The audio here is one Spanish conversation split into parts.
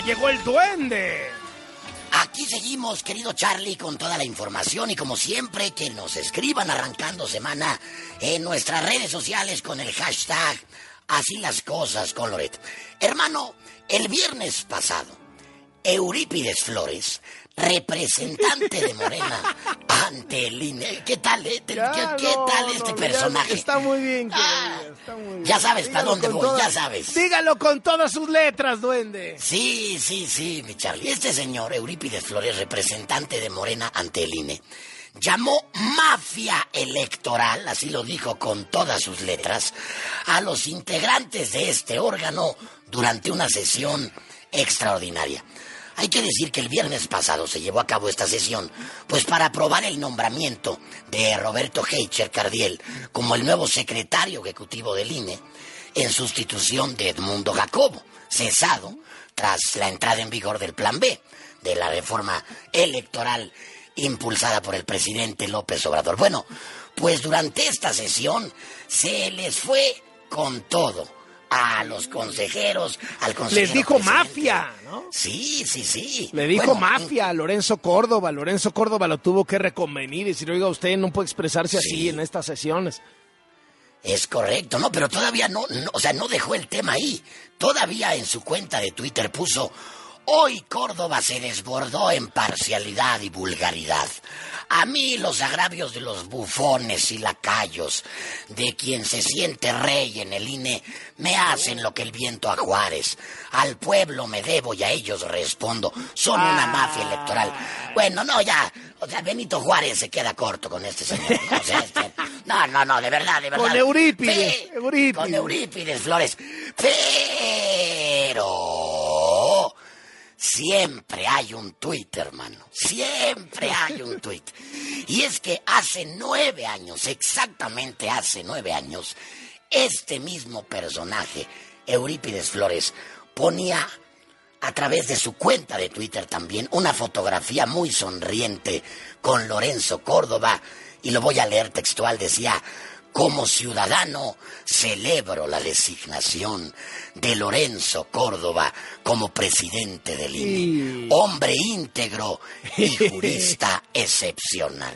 ya llegó el duende. Aquí seguimos, querido Charlie, con toda la información y como siempre que nos escriban arrancando semana en nuestras redes sociales con el hashtag Así las cosas con Loret. Hermano, el viernes pasado, Eurípides Flores representante de Morena ante el INE. ¿Qué tal, eh? ¿Qué, tal este personaje? está muy bien, ah, Ya sabes para dónde voy, ya sabes. Dígalo con todas sus letras, duende. Sí, sí, sí, mi Charlie. Este señor, Eurípides Flores, representante de Morena ante el INE, llamó mafia electoral, así lo dijo con todas sus letras, a los integrantes de este órgano durante una sesión extraordinaria. Hay que decir que el viernes pasado se llevó a cabo esta sesión, pues para aprobar el nombramiento de Roberto Heicher Cardiel como el nuevo secretario ejecutivo del INE, en sustitución de Edmundo Jacobo, cesado tras la entrada en vigor del Plan B, de la reforma electoral impulsada por el presidente López Obrador. Bueno, pues durante esta sesión se les fue con todo a los consejeros, al consejero. Les dijo mafia, ¿no? Sí, sí, sí. Le dijo mafia a Lorenzo Córdoba. Lorenzo Córdoba lo tuvo que reconvenir y decir, oiga, usted no puede expresarse así en estas sesiones. Es correcto, no, pero todavía no, no, o sea, no dejó el tema ahí. Todavía en su cuenta de Twitter puso, hoy Córdoba se desbordó en parcialidad y vulgaridad. A mí los agravios de los bufones y lacayos, de quien se siente rey en el INE, me hacen lo que el viento a Juárez. Al pueblo me debo y a ellos respondo. Son una mafia electoral. Bueno, no, ya. O sea, Benito Juárez se queda corto con este señor. Este, no, no, no, de verdad, de verdad. Con Eurípides. Eurípides. Con Eurípides Flores. Pero Siempre hay un tuit, hermano. Siempre hay un tuit. Y es que hace nueve años, exactamente hace nueve años, este mismo personaje, Eurípides Flores, ponía a través de su cuenta de Twitter también una fotografía muy sonriente con Lorenzo Córdoba, y lo voy a leer textual, decía, como ciudadano, celebro la designación de Lorenzo Córdoba como presidente del INE. Hombre íntegro y jurista excepcional.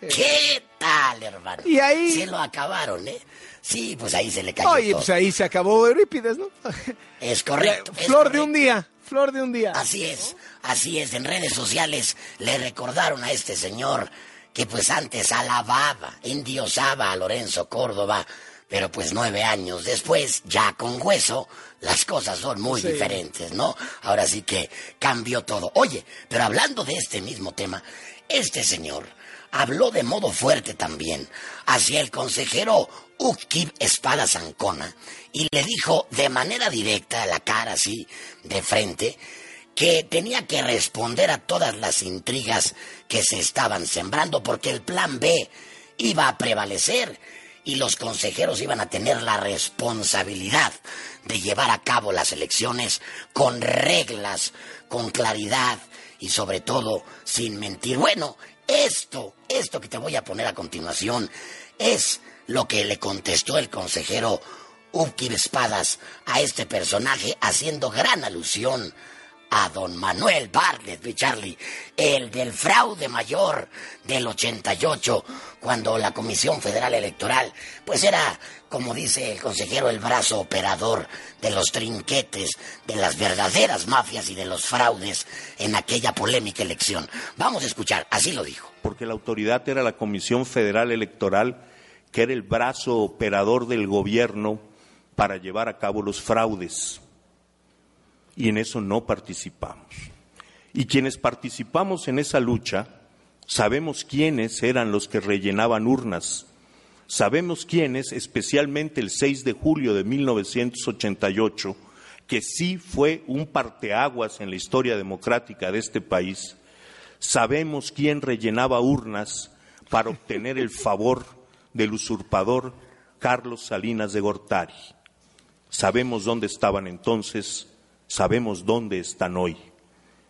¿Qué tal, hermano? Y ahí... Se lo acabaron, ¿eh? Sí, pues ahí se le cayó Oye, pues ahí se acabó Eurípides, ¿no? Es correcto. flor de un día, flor de un día. Así es, así es. En redes sociales le recordaron a este señor que pues antes alababa, endiosaba a Lorenzo Córdoba, pero pues nueve años después, ya con hueso, las cosas son muy diferentes, ¿no? Ahora sí que cambió todo. Oye, pero hablando de este mismo tema, este señor habló de modo fuerte también hacia el consejero Ukib Espada Zancona y le dijo de manera directa a la cara así, de frente, que tenía que responder a todas las intrigas que se estaban sembrando porque el plan B iba a prevalecer y los consejeros iban a tener la responsabilidad de llevar a cabo las elecciones con reglas, con claridad y sobre todo sin mentir. Bueno, esto, esto que te voy a poner a continuación es lo que le contestó el consejero Upkib Espadas a este personaje haciendo gran alusión a don Manuel Bartlett, mi Charlie, el del fraude mayor del 88, cuando la Comisión Federal Electoral, pues era, como dice el consejero, el brazo operador de los trinquetes, de las verdaderas mafias y de los fraudes en aquella polémica elección. Vamos a escuchar, así lo dijo. Porque la autoridad era la Comisión Federal Electoral, que era el brazo operador del gobierno para llevar a cabo los fraudes y en eso no participamos. Y quienes participamos en esa lucha, sabemos quiénes eran los que rellenaban urnas, sabemos quiénes, especialmente el 6 de julio de 1988, que sí fue un parteaguas en la historia democrática de este país, sabemos quién rellenaba urnas para obtener el favor del usurpador Carlos Salinas de Gortari. Sabemos dónde estaban entonces sabemos dónde están hoy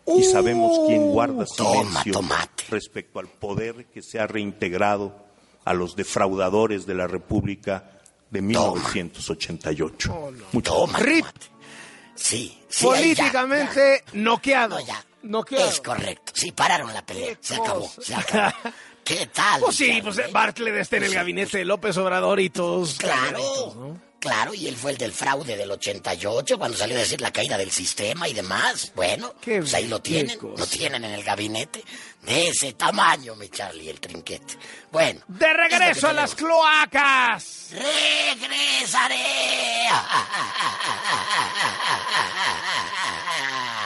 y sabemos quién uh, guarda silencio respecto al poder que se ha reintegrado a los defraudadores de la República de 1988. Toma, Sí, sí. ahí ya, Políticamente noqueado. No, ya. Noqueado. Es correcto. Sí, pararon la pelea. Se acabó, se acabó. ¿Qué tal? Pues sí, pues Bartlett está en el gabinete de López Obrador y todos. Claro, claro, y él fue el del fraude del 88, cuando salió a decir la caída del sistema y demás. Bueno, pues ahí lo tienen, lo tienen en el gabinete de ese tamaño, mi Charlie, el trinquete. Bueno. De regreso a las cloacas. Regresaré.